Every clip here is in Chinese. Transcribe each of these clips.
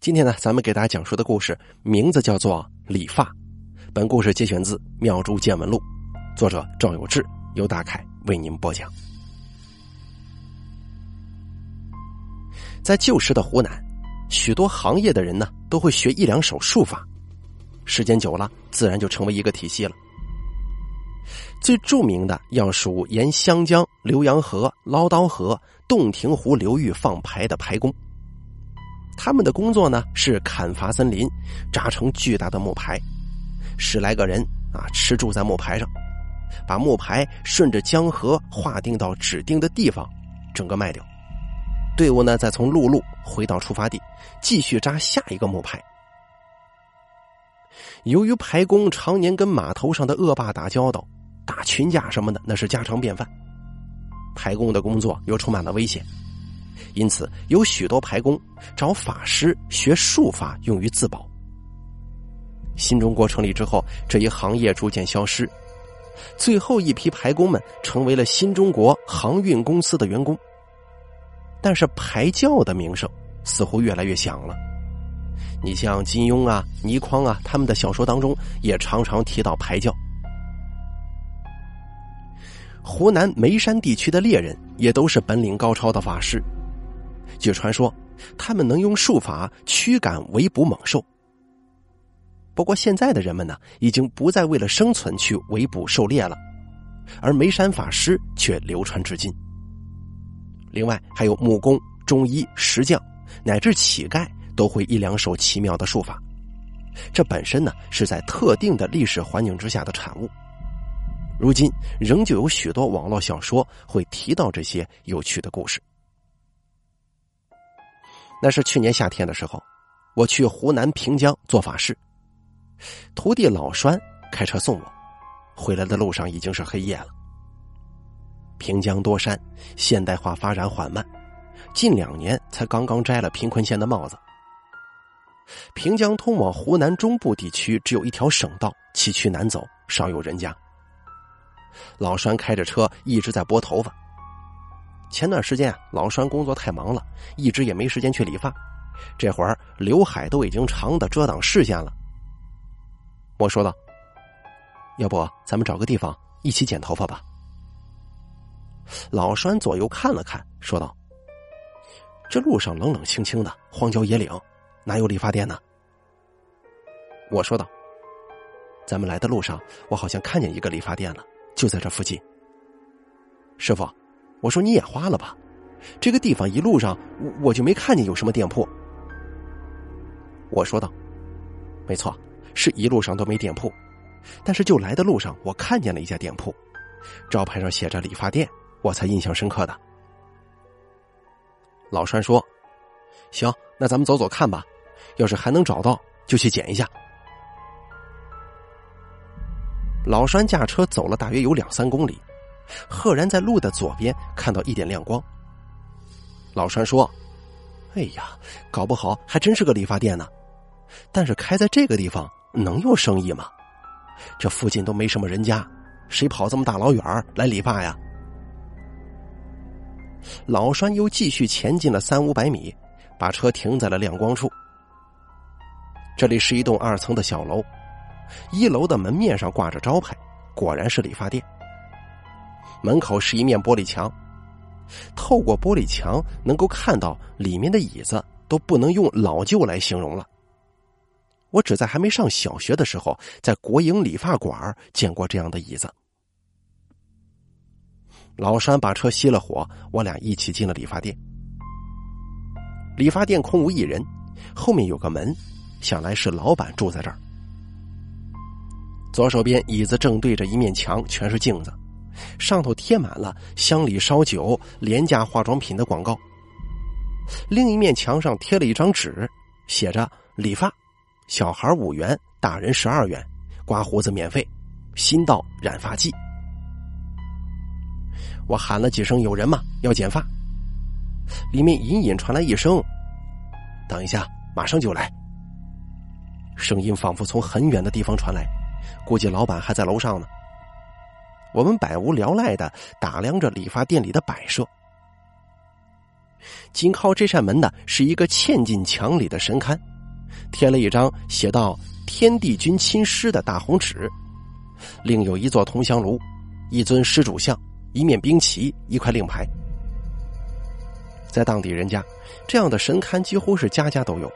今天呢，咱们给大家讲述的故事名字叫做《理发》。本故事节选自《妙珠见闻录》，作者赵有志，由大凯为您播讲。在旧时的湖南，许多行业的人呢，都会学一两手术法，时间久了，自然就成为一个体系了。最著名的要数沿湘江、浏阳河、捞刀河、洞庭湖流域放排的排工。他们的工作呢是砍伐森林，扎成巨大的木牌，十来个人啊吃住在木牌上，把木牌顺着江河划定到指定的地方，整个卖掉。队伍呢再从陆路回到出发地，继续扎下一个木牌。由于排工常年跟码头上的恶霸打交道，打群架什么的那是家常便饭，排工的工作又充满了危险。因此，有许多排工找法师学术法，用于自保。新中国成立之后，这一行业逐渐消失，最后一批排工们成为了新中国航运公司的员工。但是，排教的名声似乎越来越响了。你像金庸啊、倪匡啊，他们的小说当中也常常提到排教。湖南眉山地区的猎人也都是本领高超的法师。据传说，他们能用术法驱赶围捕猛兽。不过，现在的人们呢，已经不再为了生存去围捕狩猎了，而眉山法师却流传至今。另外，还有木工、中医、石匠，乃至乞丐都会一两手奇妙的术法。这本身呢，是在特定的历史环境之下的产物。如今，仍旧有许多网络小说会提到这些有趣的故事。那是去年夏天的时候，我去湖南平江做法事，徒弟老栓开车送我，回来的路上已经是黑夜了。平江多山，现代化发展缓慢，近两年才刚刚摘了贫困县的帽子。平江通往湖南中部地区只有一条省道，崎岖难走，少有人家。老栓开着车一直在拨头发。前段时间老栓工作太忙了，一直也没时间去理发。这会儿刘海都已经长的遮挡视线了。我说道：“要不咱们找个地方一起剪头发吧？”老栓左右看了看，说道：“这路上冷冷清清的，荒郊野岭，哪有理发店呢？”我说道：“咱们来的路上，我好像看见一个理发店了，就在这附近。”师傅。我说你眼花了吧？这个地方一路上我就没看见有什么店铺。我说道：“没错，是一路上都没店铺，但是就来的路上我看见了一家店铺，招牌上写着理发店，我才印象深刻的。”老栓说：“行，那咱们走走看吧，要是还能找到，就去捡一下。”老栓驾车走了大约有两三公里。赫然在路的左边看到一点亮光。老栓说：“哎呀，搞不好还真是个理发店呢。但是开在这个地方能有生意吗？这附近都没什么人家，谁跑这么大老远来理发呀？”老栓又继续前进了三五百米，把车停在了亮光处。这里是一栋二层的小楼，一楼的门面上挂着招牌，果然是理发店。门口是一面玻璃墙，透过玻璃墙能够看到里面的椅子都不能用老旧来形容了。我只在还没上小学的时候，在国营理发馆见过这样的椅子。老山把车熄了火，我俩一起进了理发店。理发店空无一人，后面有个门，想来是老板住在这儿。左手边椅子正对着一面墙，全是镜子。上头贴满了乡里烧酒、廉价化妆品的广告。另一面墙上贴了一张纸，写着“理发，小孩五元，大人十二元，刮胡子免费，新到染发剂。”我喊了几声：“有人吗？要剪发？”里面隐隐传来一声：“等一下，马上就来。”声音仿佛从很远的地方传来，估计老板还在楼上呢。我们百无聊赖的打量着理发店里的摆设。紧靠这扇门的是一个嵌进墙里的神龛，贴了一张写到“天地君亲师”的大红纸，另有一座铜香炉，一尊施主像，一面兵旗，一块令牌。在当地人家，这样的神龛几乎是家家都有。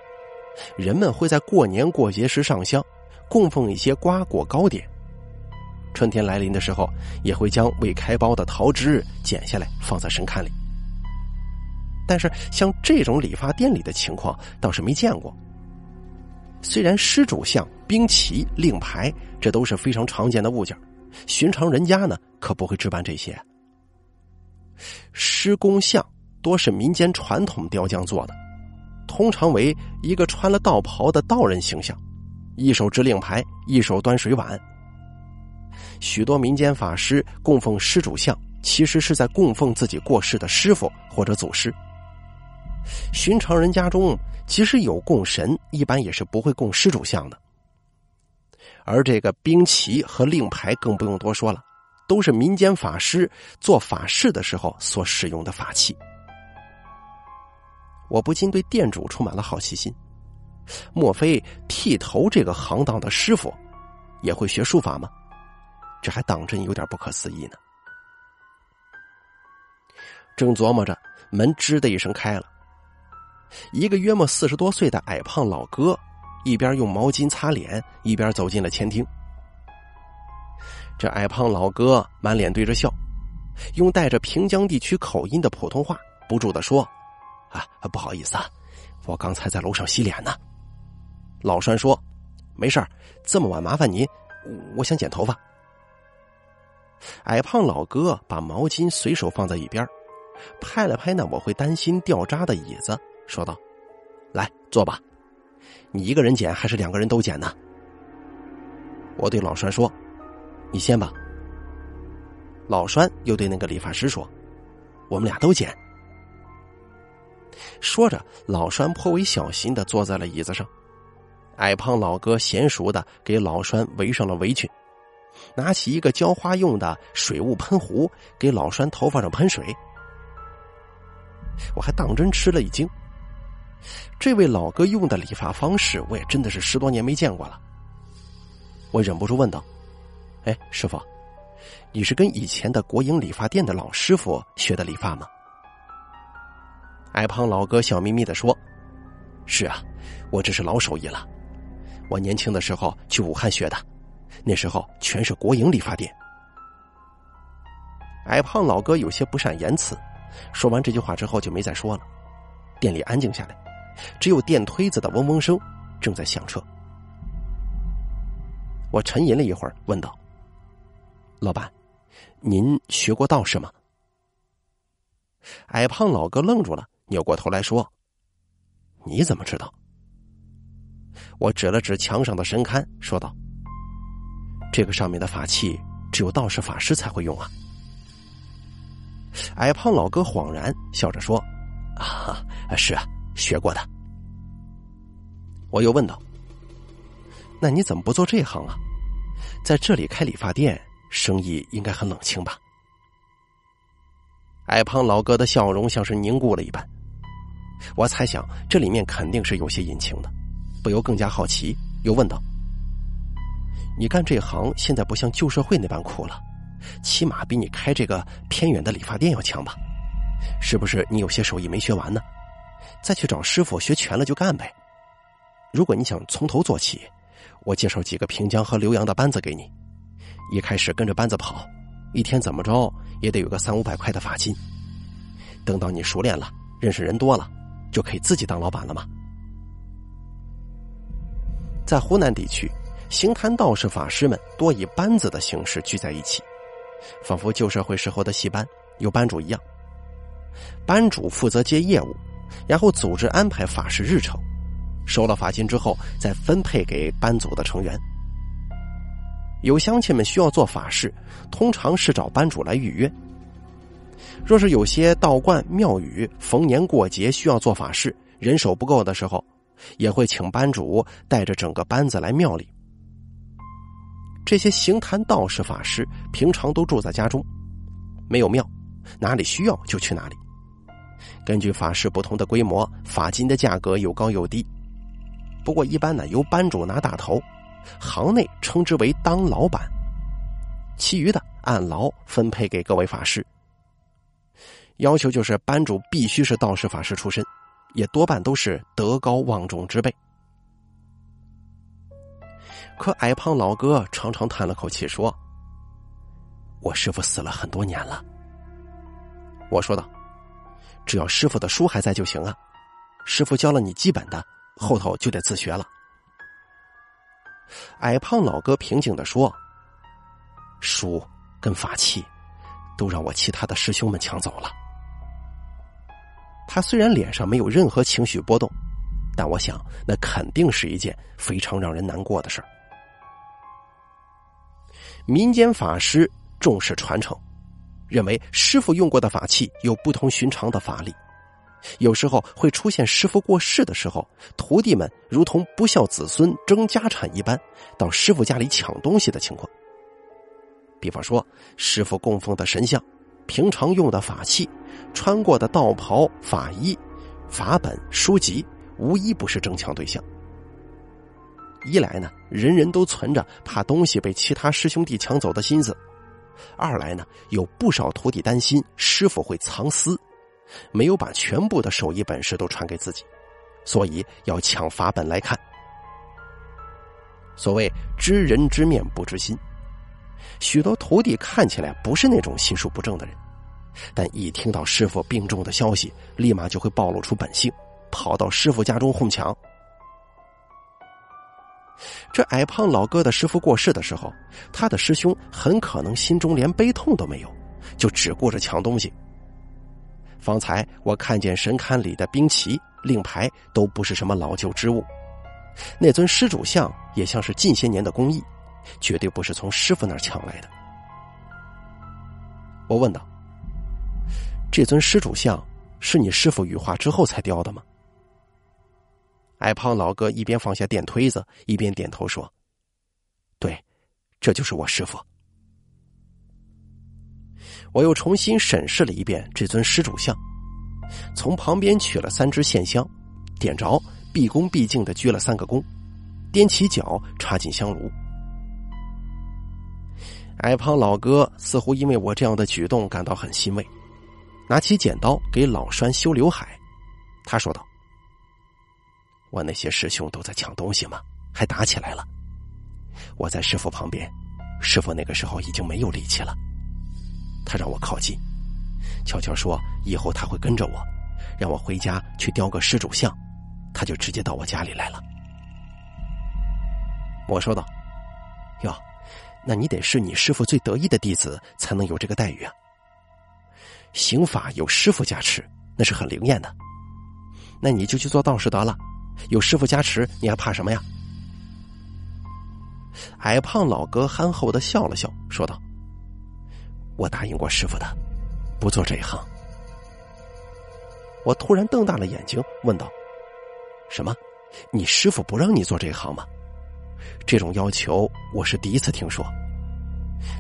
人们会在过年过节时上香，供奉一些瓜果糕点。春天来临的时候，也会将未开包的桃枝剪下来放在神龛里。但是，像这种理发店里的情况倒是没见过。虽然施主像、兵旗、令牌，这都是非常常见的物件，寻常人家呢可不会置办这些。施工像多是民间传统雕匠做的，通常为一个穿了道袍的道人形象，一手执令牌，一手端水碗。许多民间法师供奉施主像，其实是在供奉自己过世的师傅或者祖师。寻常人家中，即使有供神，一般也是不会供施主像的。而这个兵旗和令牌更不用多说了，都是民间法师做法事的时候所使用的法器。我不禁对店主充满了好奇心：莫非剃头这个行当的师傅也会学术法吗？这还当真有点不可思议呢。正琢磨着，门吱的一声开了。一个约莫四十多岁的矮胖老哥，一边用毛巾擦脸，一边走进了前厅。这矮胖老哥满脸堆着笑，用带着平江地区口音的普通话不住的说：“啊，不好意思啊，我刚才在楼上洗脸呢。”老栓说：“没事这么晚麻烦您，我想剪头发。”矮胖老哥把毛巾随手放在一边，拍了拍那我会担心掉渣的椅子。说道：“来坐吧，你一个人剪还是两个人都剪呢？”我对老栓说：“你先吧。”老栓又对那个理发师说：“我们俩都剪。”说着，老栓颇为小心的坐在了椅子上，矮胖老哥娴熟的给老栓围上了围裙，拿起一个浇花用的水雾喷壶给老栓头发上喷水，我还当真吃了一惊。这位老哥用的理发方式，我也真的是十多年没见过了。我忍不住问道：“哎，师傅，你是跟以前的国营理发店的老师傅学的理发吗？”矮胖老哥笑眯眯的说：“是啊，我这是老手艺了。我年轻的时候去武汉学的，那时候全是国营理发店。”矮胖老哥有些不善言辞，说完这句话之后就没再说了。店里安静下来。只有电推子的嗡嗡声正在响彻。我沉吟了一会儿，问道：“老板，您学过道士吗？”矮胖老哥愣住了，扭过头来说：“你怎么知道？”我指了指墙上的神龛，说道：“这个上面的法器只有道士法师才会用啊。”矮胖老哥恍然笑着说：“啊，是啊。”学过的，我又问道：“那你怎么不做这行啊？在这里开理发店，生意应该很冷清吧？”矮胖老哥的笑容像是凝固了一般。我猜想这里面肯定是有些隐情的，不由更加好奇，又问道：“你干这行现在不像旧社会那般苦了，起码比你开这个偏远的理发店要强吧？是不是你有些手艺没学完呢？”再去找师傅学全了就干呗。如果你想从头做起，我介绍几个平江和浏阳的班子给你。一开始跟着班子跑，一天怎么着也得有个三五百块的发金。等到你熟练了，认识人多了，就可以自己当老板了吗？在湖南地区，行坛道士法师们多以班子的形式聚在一起，仿佛旧社会时候的戏班有班主一样。班主负责接业务。然后组织安排法事日程，收了罚金之后再分配给班组的成员。有乡亲们需要做法事，通常是找班主来预约。若是有些道观庙宇逢年过节需要做法事，人手不够的时候，也会请班主带着整个班子来庙里。这些行坛道士法师平常都住在家中，没有庙，哪里需要就去哪里。根据法师不同的规模，法金的价格有高有低。不过一般呢，由班主拿大头，行内称之为当老板，其余的按劳分配给各位法师。要求就是班主必须是道士法师出身，也多半都是德高望重之辈。可矮胖老哥长长叹了口气说：“我师傅死了很多年了。”我说道：“只要师傅的书还在就行啊，师傅教了你基本的，后头就得自学了。”矮胖老哥平静的说：“书跟法器，都让我其他的师兄们抢走了。”他虽然脸上没有任何情绪波动，但我想那肯定是一件非常让人难过的事儿。民间法师重视传承，认为师傅用过的法器有不同寻常的法力，有时候会出现师傅过世的时候，徒弟们如同不孝子孙争家产一般，到师傅家里抢东西的情况。比方说，师傅供奉的神像、平常用的法器、穿过的道袍、法衣、法本、书籍，无一不是争抢对象。一来呢，人人都存着怕东西被其他师兄弟抢走的心思；二来呢，有不少徒弟担心师傅会藏私，没有把全部的手艺本事都传给自己，所以要抢法本来看。所谓知人知面不知心，许多徒弟看起来不是那种心术不正的人，但一听到师傅病重的消息，立马就会暴露出本性，跑到师傅家中哄抢。这矮胖老哥的师傅过世的时候，他的师兄很可能心中连悲痛都没有，就只顾着抢东西。方才我看见神龛里的兵旗、令牌都不是什么老旧之物，那尊施主像也像是近些年的工艺，绝对不是从师傅那儿抢来的。我问道：“这尊施主像是你师傅羽化之后才雕的吗？”矮胖老哥一边放下电推子，一边点头说：“对，这就是我师傅。”我又重新审视了一遍这尊施主像，从旁边取了三支线香，点着，毕恭毕敬的鞠了三个躬，踮起脚插进香炉。矮胖老哥似乎因为我这样的举动感到很欣慰，拿起剪刀给老栓修刘海。他说道。我那些师兄都在抢东西吗？还打起来了。我在师傅旁边，师傅那个时候已经没有力气了。他让我靠近，悄悄说以后他会跟着我，让我回家去雕个施主像，他就直接到我家里来了。我说道：“哟，那你得是你师傅最得意的弟子，才能有这个待遇啊。刑法有师傅加持，那是很灵验的。那你就去做道士得了。”有师傅加持，你还怕什么呀？矮胖老哥憨厚的笑了笑，说道：“我答应过师傅的，不做这一行。”我突然瞪大了眼睛，问道：“什么？你师傅不让你做这一行吗？这种要求我是第一次听说。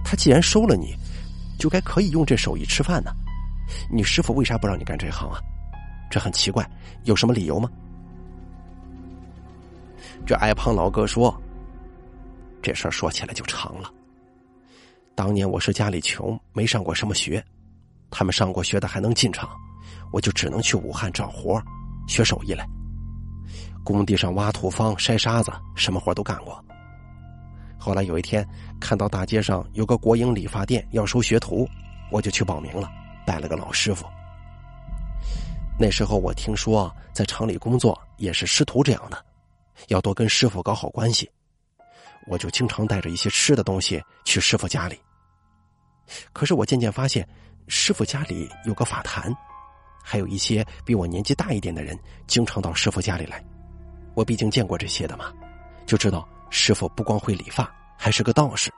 他既然收了你，就该可以用这手艺吃饭呢。你师傅为啥不让你干这行啊？这很奇怪，有什么理由吗？”这矮胖老哥说：“这事儿说起来就长了。当年我是家里穷，没上过什么学，他们上过学的还能进厂，我就只能去武汉找活学手艺来。工地上挖土方、筛沙子，什么活都干过。后来有一天，看到大街上有个国营理发店要收学徒，我就去报名了，拜了个老师傅。那时候我听说，在厂里工作也是师徒这样的。”要多跟师傅搞好关系，我就经常带着一些吃的东西去师傅家里。可是我渐渐发现，师傅家里有个法坛，还有一些比我年纪大一点的人经常到师傅家里来。我毕竟见过这些的嘛，就知道师傅不光会理发，还是个道士。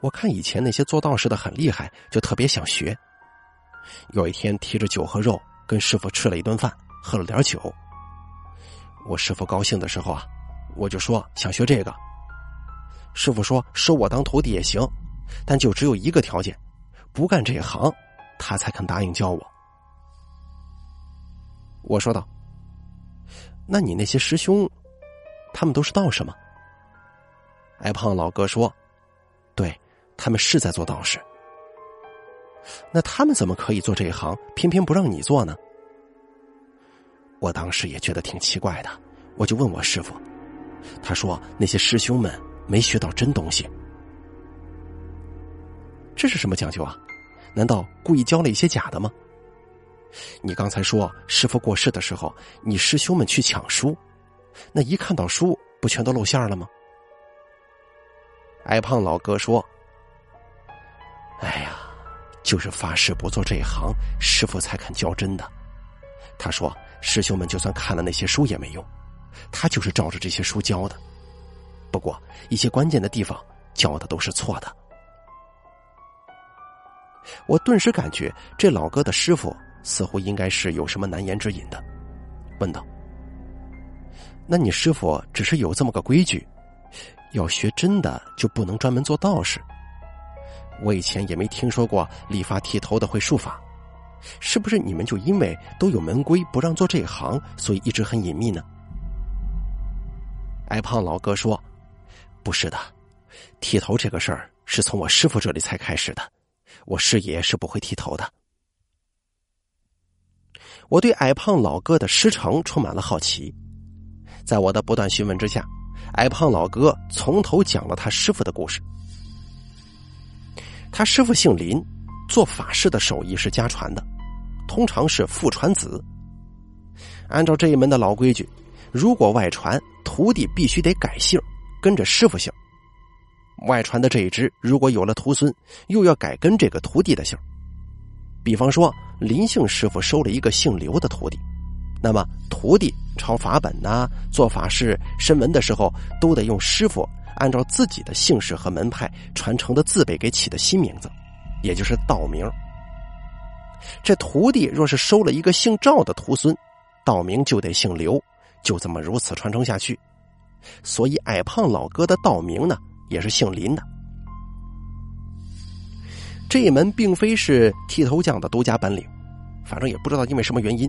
我看以前那些做道士的很厉害，就特别想学。有一天提着酒和肉跟师傅吃了一顿饭，喝了点酒。我师傅高兴的时候啊，我就说想学这个。师傅说收我当徒弟也行，但就只有一个条件，不干这行，他才肯答应教我。我说道：“那你那些师兄，他们都是道士吗？”矮胖老哥说：“对，他们是在做道士。那他们怎么可以做这一行，偏偏不让你做呢？”我当时也觉得挺奇怪的，我就问我师傅，他说那些师兄们没学到真东西。这是什么讲究啊？难道故意教了一些假的吗？你刚才说师傅过世的时候，你师兄们去抢书，那一看到书，不全都露馅了吗？矮胖老哥说：“哎呀，就是发誓不做这一行，师傅才肯教真的。他说，师兄们就算看了那些书也没用，他就是照着这些书教的。不过一些关键的地方教的都是错的。”我顿时感觉这老哥的师傅似乎应该是有什么难言之隐的，问道：“那你师傅只是有这么个规矩，要学真的就不能专门做道士？我以前也没听说过理发剃头的会术法，是不是你们就因为都有门规不让做这一行，所以一直很隐秘呢？”矮胖老哥说：“不是的，剃头这个事儿是从我师傅这里才开始的。”我师爷是不会剃头的。我对矮胖老哥的师承充满了好奇，在我的不断询问之下，矮胖老哥从头讲了他师傅的故事。他师傅姓林，做法事的手艺是家传的，通常是父传子。按照这一门的老规矩，如果外传，徒弟必须得改姓，跟着师傅姓。外传的这一支，如果有了徒孙，又要改跟这个徒弟的姓。比方说，林姓师傅收了一个姓刘的徒弟，那么徒弟抄法本呐、做法事、申文的时候，都得用师傅按照自己的姓氏和门派传承的字辈给起的新名字，也就是道名。这徒弟若是收了一个姓赵的徒孙，道名就得姓刘，就这么如此传承下去。所以，矮胖老哥的道名呢？也是姓林的，这一门并非是剃头匠的独家本领，反正也不知道因为什么原因。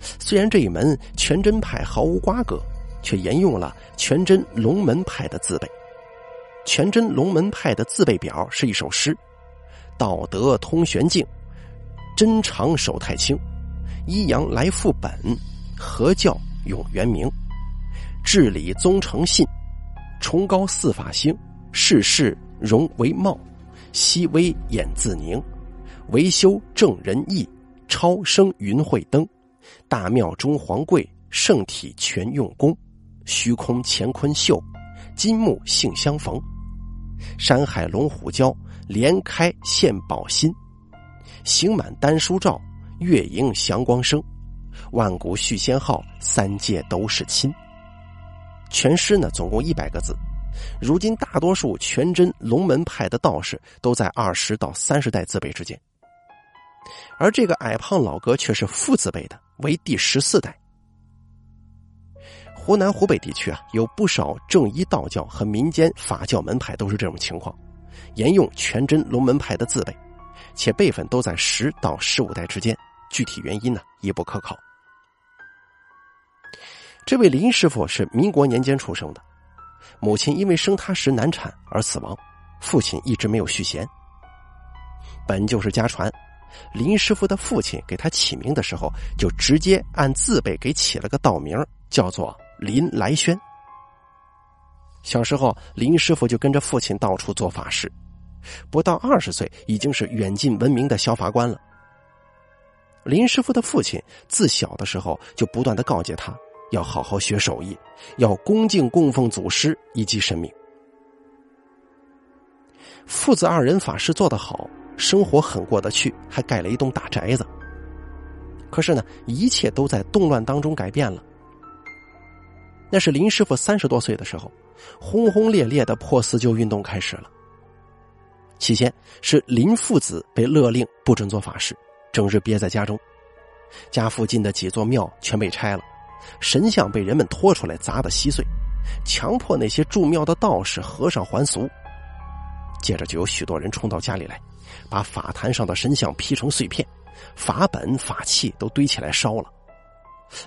虽然这一门全真派毫无瓜葛，却沿用了全真龙门派的字辈。全真龙门派的字辈表是一首诗：“道德通玄境，真常守太清，一阳来复本，合教永元明，治理宗诚信。”崇高四法星，世事容为貌，熹微眼自凝，维修正仁义，超生云慧灯，大庙中皇贵，圣体全用功，虚空乾坤秀，金木性相逢，山海龙虎交，连开献宝心，行满丹书照，月盈祥光生，万古续仙号，三界都是亲。全诗呢，总共一百个字。如今大多数全真龙门派的道士都在二十到三十代字辈之间，而这个矮胖老哥却是父字辈的，为第十四代。湖南、湖北地区啊，有不少正一道教和民间法教门派都是这种情况，沿用全真龙门派的字辈，且辈分都在十到十五代之间。具体原因呢，也不可考。这位林师傅是民国年间出生的，母亲因为生他时难产而死亡，父亲一直没有续弦。本就是家传，林师傅的父亲给他起名的时候，就直接按字辈给起了个道名，叫做林来轩。小时候，林师傅就跟着父亲到处做法事，不到二十岁，已经是远近闻名的小法官了。林师傅的父亲自小的时候就不断的告诫他。要好好学手艺，要恭敬供奉祖师以及神明。父子二人法事做得好，生活很过得去，还盖了一栋大宅子。可是呢，一切都在动乱当中改变了。那是林师傅三十多岁的时候，轰轰烈烈的破四旧运动开始了。起先是林父子被勒令不准做法事，整日憋在家中，家附近的几座庙全被拆了。神像被人们拖出来砸得稀碎，强迫那些住庙的道士和尚还俗。接着就有许多人冲到家里来，把法坛上的神像劈成碎片，法本法器都堆起来烧了。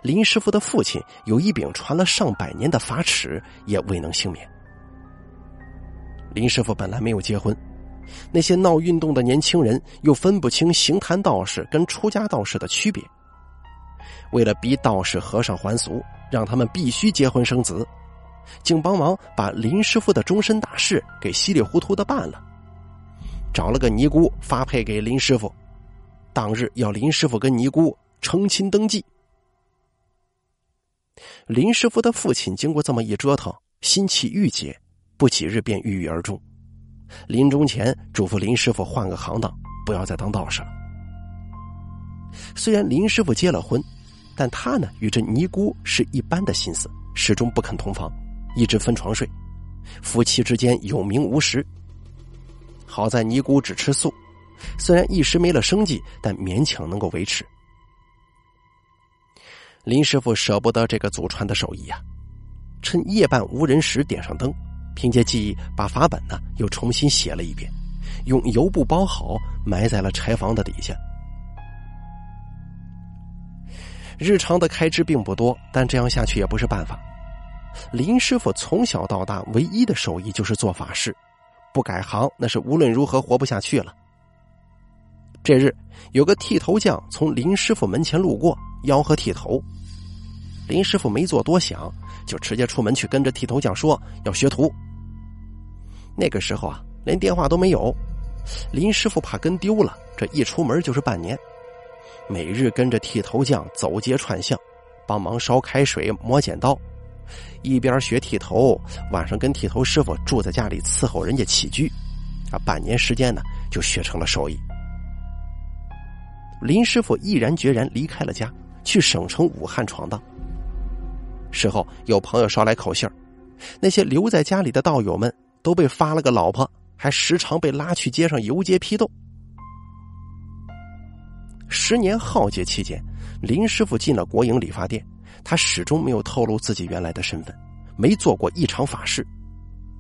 林师傅的父亲有一柄传了上百年的法尺，也未能幸免。林师傅本来没有结婚，那些闹运动的年轻人又分不清行坛道士跟出家道士的区别。为了逼道士和尚还俗，让他们必须结婚生子，竟帮忙把林师傅的终身大事给稀里糊涂的办了，找了个尼姑发配给林师傅，当日要林师傅跟尼姑成亲登记。林师傅的父亲经过这么一折腾，心气郁结，不几日便郁郁而终。临终前嘱咐林师傅换个行当，不要再当道士了。虽然林师傅结了婚。但他呢，与这尼姑是一般的心思，始终不肯同房，一直分床睡，夫妻之间有名无实。好在尼姑只吃素，虽然一时没了生计，但勉强能够维持。林师傅舍不得这个祖传的手艺呀，趁夜半无人时点上灯，凭借记忆把法本呢又重新写了一遍，用油布包好，埋在了柴房的底下。日常的开支并不多，但这样下去也不是办法。林师傅从小到大唯一的手艺就是做法事，不改行那是无论如何活不下去了。这日，有个剃头匠从林师傅门前路过，吆喝剃头。林师傅没做多想，就直接出门去跟着剃头匠说要学徒。那个时候啊，连电话都没有，林师傅怕跟丢了，这一出门就是半年。每日跟着剃头匠走街串巷，帮忙烧开水、磨剪刀，一边学剃头，晚上跟剃头师傅住在家里伺候人家起居，啊，半年时间呢就学成了手艺。林师傅毅然决然离开了家，去省城武汉闯荡。事后有朋友捎来口信那些留在家里的道友们都被发了个老婆，还时常被拉去街上游街批斗。十年浩劫期间，林师傅进了国营理发店，他始终没有透露自己原来的身份，没做过一场法事，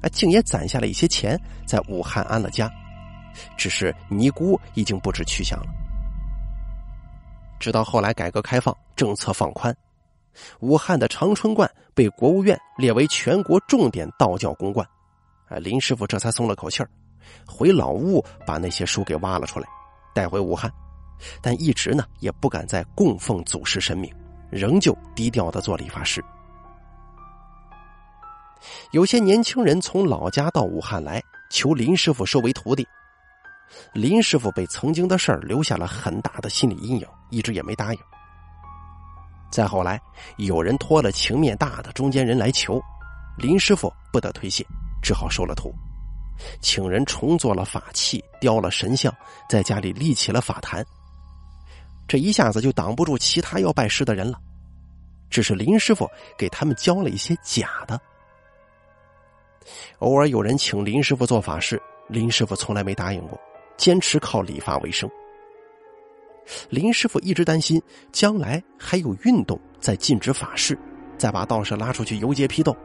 啊，竟也攒下了一些钱，在武汉安了家。只是尼姑已经不知去向了。直到后来改革开放，政策放宽，武汉的长春观被国务院列为全国重点道教公观，啊，林师傅这才松了口气儿，回老屋把那些书给挖了出来，带回武汉。但一直呢也不敢再供奉祖师神明，仍旧低调的做理发师。有些年轻人从老家到武汉来求林师傅收为徒弟，林师傅被曾经的事儿留下了很大的心理阴影，一直也没答应。再后来，有人托了情面大的中间人来求，林师傅不得推卸，只好收了徒，请人重做了法器，雕了神像，在家里立起了法坛。这一下子就挡不住其他要拜师的人了，只是林师傅给他们教了一些假的。偶尔有人请林师傅做法事，林师傅从来没答应过，坚持靠理发为生。林师傅一直担心将来还有运动在禁止法事，再把道士拉出去游街批斗，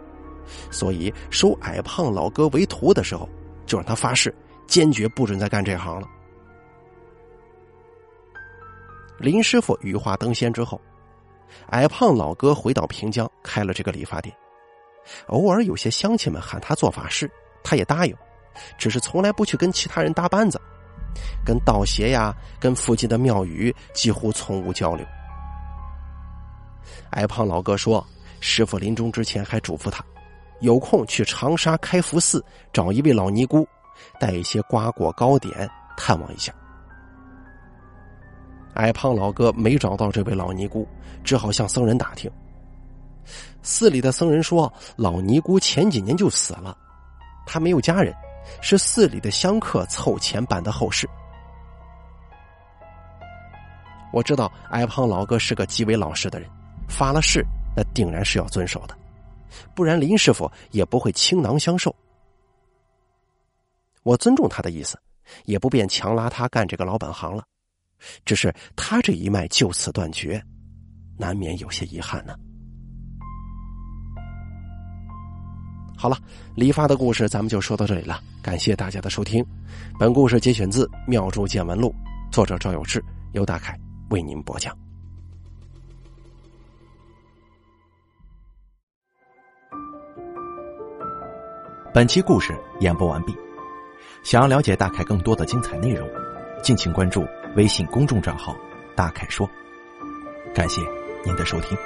所以收矮胖老哥为徒的时候，就让他发誓坚决不准再干这行了。林师傅羽化登仙之后，矮胖老哥回到平江开了这个理发店。偶尔有些乡亲们喊他做法事，他也答应，只是从来不去跟其他人搭班子，跟道协呀、跟附近的庙宇几乎从无交流。矮胖老哥说，师傅临终之前还嘱咐他，有空去长沙开福寺找一位老尼姑，带一些瓜果糕点探望一下。矮胖老哥没找到这位老尼姑，只好向僧人打听。寺里的僧人说，老尼姑前几年就死了，她没有家人，是寺里的香客凑钱办的后事。我知道矮胖老哥是个极为老实的人，发了誓，那定然是要遵守的，不然林师傅也不会倾囊相授。我尊重他的意思，也不便强拉他干这个老本行了。只是他这一脉就此断绝，难免有些遗憾呢。好了，李发的故事咱们就说到这里了，感谢大家的收听。本故事节选自《妙著见闻录》，作者赵有志，由大凯为您播讲。本期故事演播完毕。想要了解大凯更多的精彩内容，敬请关注微信公众账号“大凯说”。感谢您的收听。